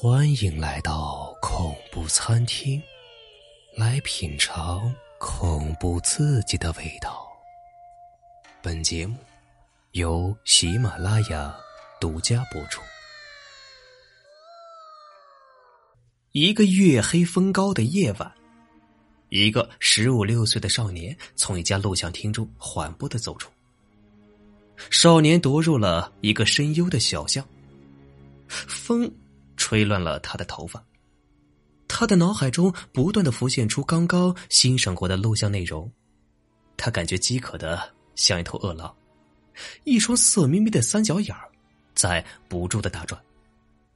欢迎来到恐怖餐厅，来品尝恐怖刺激的味道。本节目由喜马拉雅独家播出。一个月黑风高的夜晚，一个十五六岁的少年从一家录像厅中缓步的走出。少年踱入了一个深幽的小巷，风。吹乱了他的头发，他的脑海中不断的浮现出刚刚欣赏过的录像内容，他感觉饥渴的像一头饿狼，一双色眯眯的三角眼儿在不住的打转，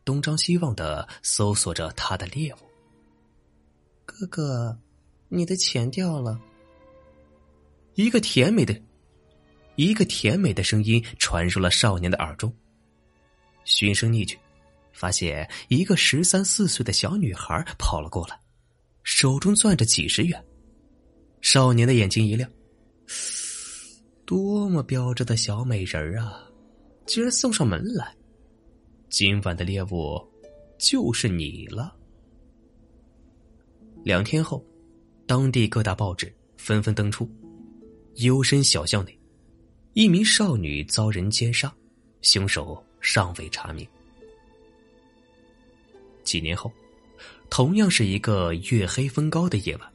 东张西望的搜索着他的猎物。哥哥，你的钱掉了。一个甜美的，一个甜美的声音传入了少年的耳中，循声逆去。发现一个十三四岁的小女孩跑了过来，手中攥着几十元。少年的眼睛一亮，多么标致的小美人啊！居然送上门来，今晚的猎物就是你了。两天后，当地各大报纸纷纷登出：幽深小巷内，一名少女遭人奸杀，凶手尚未查明。几年后，同样是一个月黑风高的夜晚，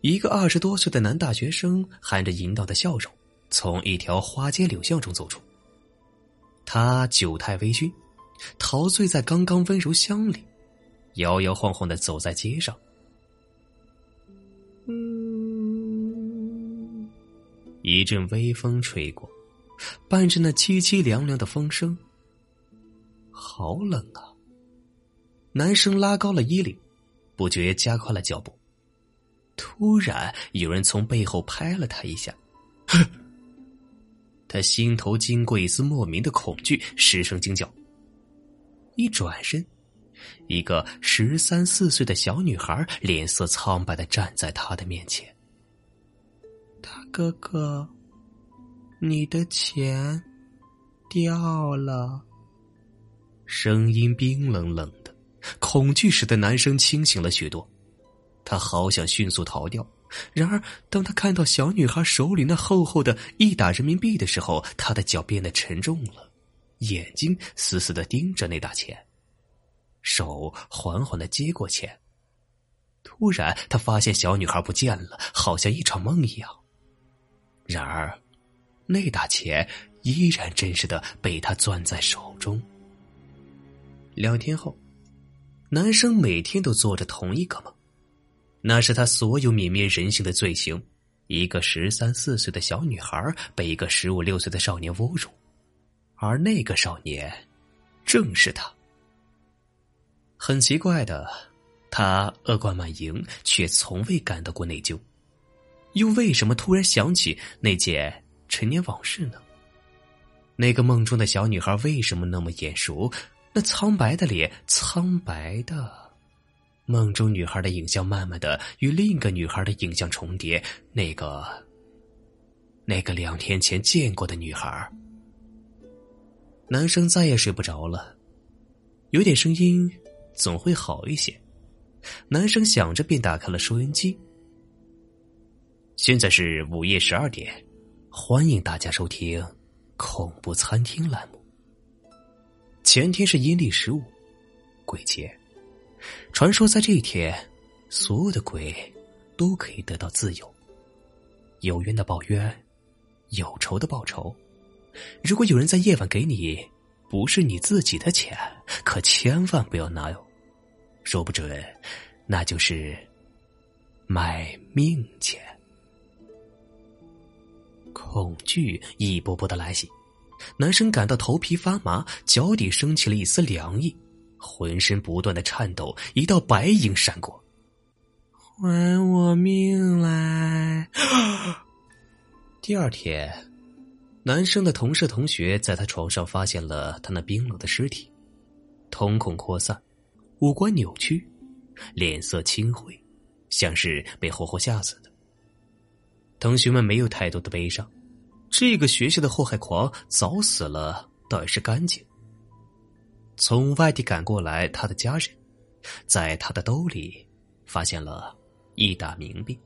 一个二十多岁的男大学生含着淫荡的笑容，从一条花街柳巷中走出。他酒态微醺，陶醉在刚刚温柔乡里，摇摇晃晃的走在街上。嗯，一阵微风吹过，伴着那凄凄凉凉的风声，好冷啊！男生拉高了衣领，不觉加快了脚步。突然，有人从背后拍了他一下，他心头经过一丝莫名的恐惧，失声惊叫。一转身，一个十三四岁的小女孩脸色苍白的站在他的面前。大哥哥，你的钱掉了。声音冰冷冷。恐惧使得男生清醒了许多，他好想迅速逃掉。然而，当他看到小女孩手里那厚厚的一沓人民币的时候，他的脚变得沉重了，眼睛死死的盯着那沓钱，手缓缓的接过钱。突然，他发现小女孩不见了，好像一场梦一样。然而，那沓钱依然真实的被他攥在手中。两天后。男生每天都做着同一个梦，那是他所有泯灭人性的罪行。一个十三四岁的小女孩被一个十五六岁的少年侮辱，而那个少年正是他。很奇怪的，他恶贯满盈，却从未感到过内疚。又为什么突然想起那件陈年往事呢？那个梦中的小女孩为什么那么眼熟？那苍白的脸，苍白的，梦中女孩的影像慢慢的与另一个女孩的影像重叠。那个，那个两天前见过的女孩。男生再也睡不着了，有点声音总会好一些。男生想着，便打开了收音机。现在是午夜十二点，欢迎大家收听恐怖餐厅栏目。前天是阴历十五，鬼节。传说在这一天，所有的鬼都可以得到自由。有冤的报冤，有仇的报仇。如果有人在夜晚给你不是你自己的钱，可千万不要拿哟，说不准那就是卖命钱。恐惧一波波的来袭。男生感到头皮发麻，脚底升起了一丝凉意，浑身不断的颤抖。一道白影闪过，还我命来！第二天，男生的同事同学在他床上发现了他那冰冷的尸体，瞳孔扩散，五官扭曲，脸色青灰，像是被活活吓死的。同学们没有太多的悲伤。这个学校的祸害狂早死了，倒也是干净。从外地赶过来他的家人，在他的兜里发现了一沓冥币。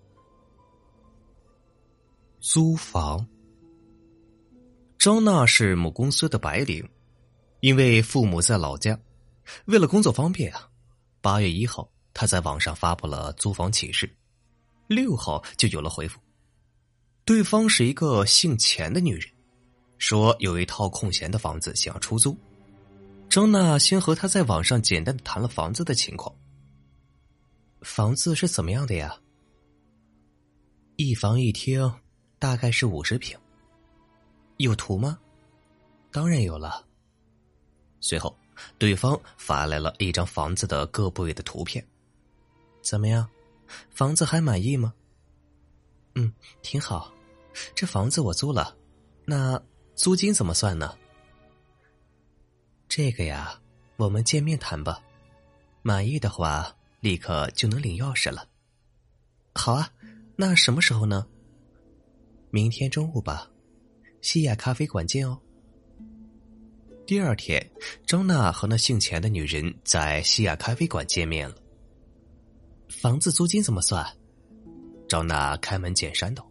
租房。张娜是母公司的白领，因为父母在老家，为了工作方便啊，八月一号他在网上发布了租房启事，六号就有了回复。对方是一个姓钱的女人，说有一套空闲的房子想要出租。张娜先和他在网上简单的谈了房子的情况。房子是怎么样的呀？一房一厅，大概是五十平。有图吗？当然有了。随后，对方发来了一张房子的各部位的图片。怎么样，房子还满意吗？嗯，挺好。这房子我租了，那租金怎么算呢？这个呀，我们见面谈吧。满意的话，立刻就能领钥匙了。好啊，那什么时候呢？明天中午吧，西雅咖啡馆见哦。第二天，张娜和那姓钱的女人在西雅咖啡馆见面了。房子租金怎么算？张娜开门见山道。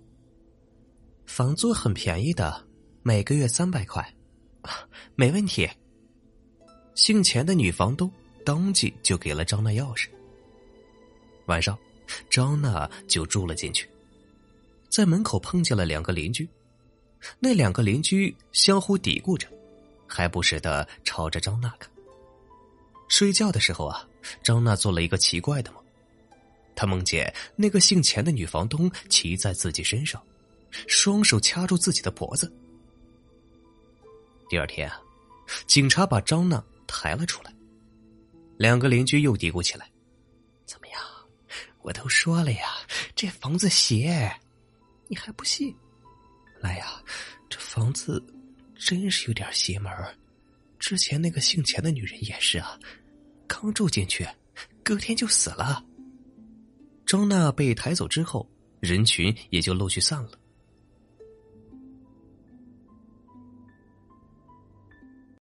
房租很便宜的，每个月三百块，没问题。姓钱的女房东当即就给了张娜钥匙。晚上，张娜就住了进去。在门口碰见了两个邻居，那两个邻居相互嘀咕着，还不时的朝着张娜看。睡觉的时候啊，张娜做了一个奇怪的梦，她梦见那个姓钱的女房东骑在自己身上。双手掐住自己的脖子。第二天啊，警察把张娜抬了出来。两个邻居又嘀咕起来：“怎么样？我都说了呀，这房子邪，你还不信？来呀，这房子真是有点邪门之前那个姓钱的女人也是啊，刚住进去，隔天就死了。”张娜被抬走之后，人群也就陆续散了。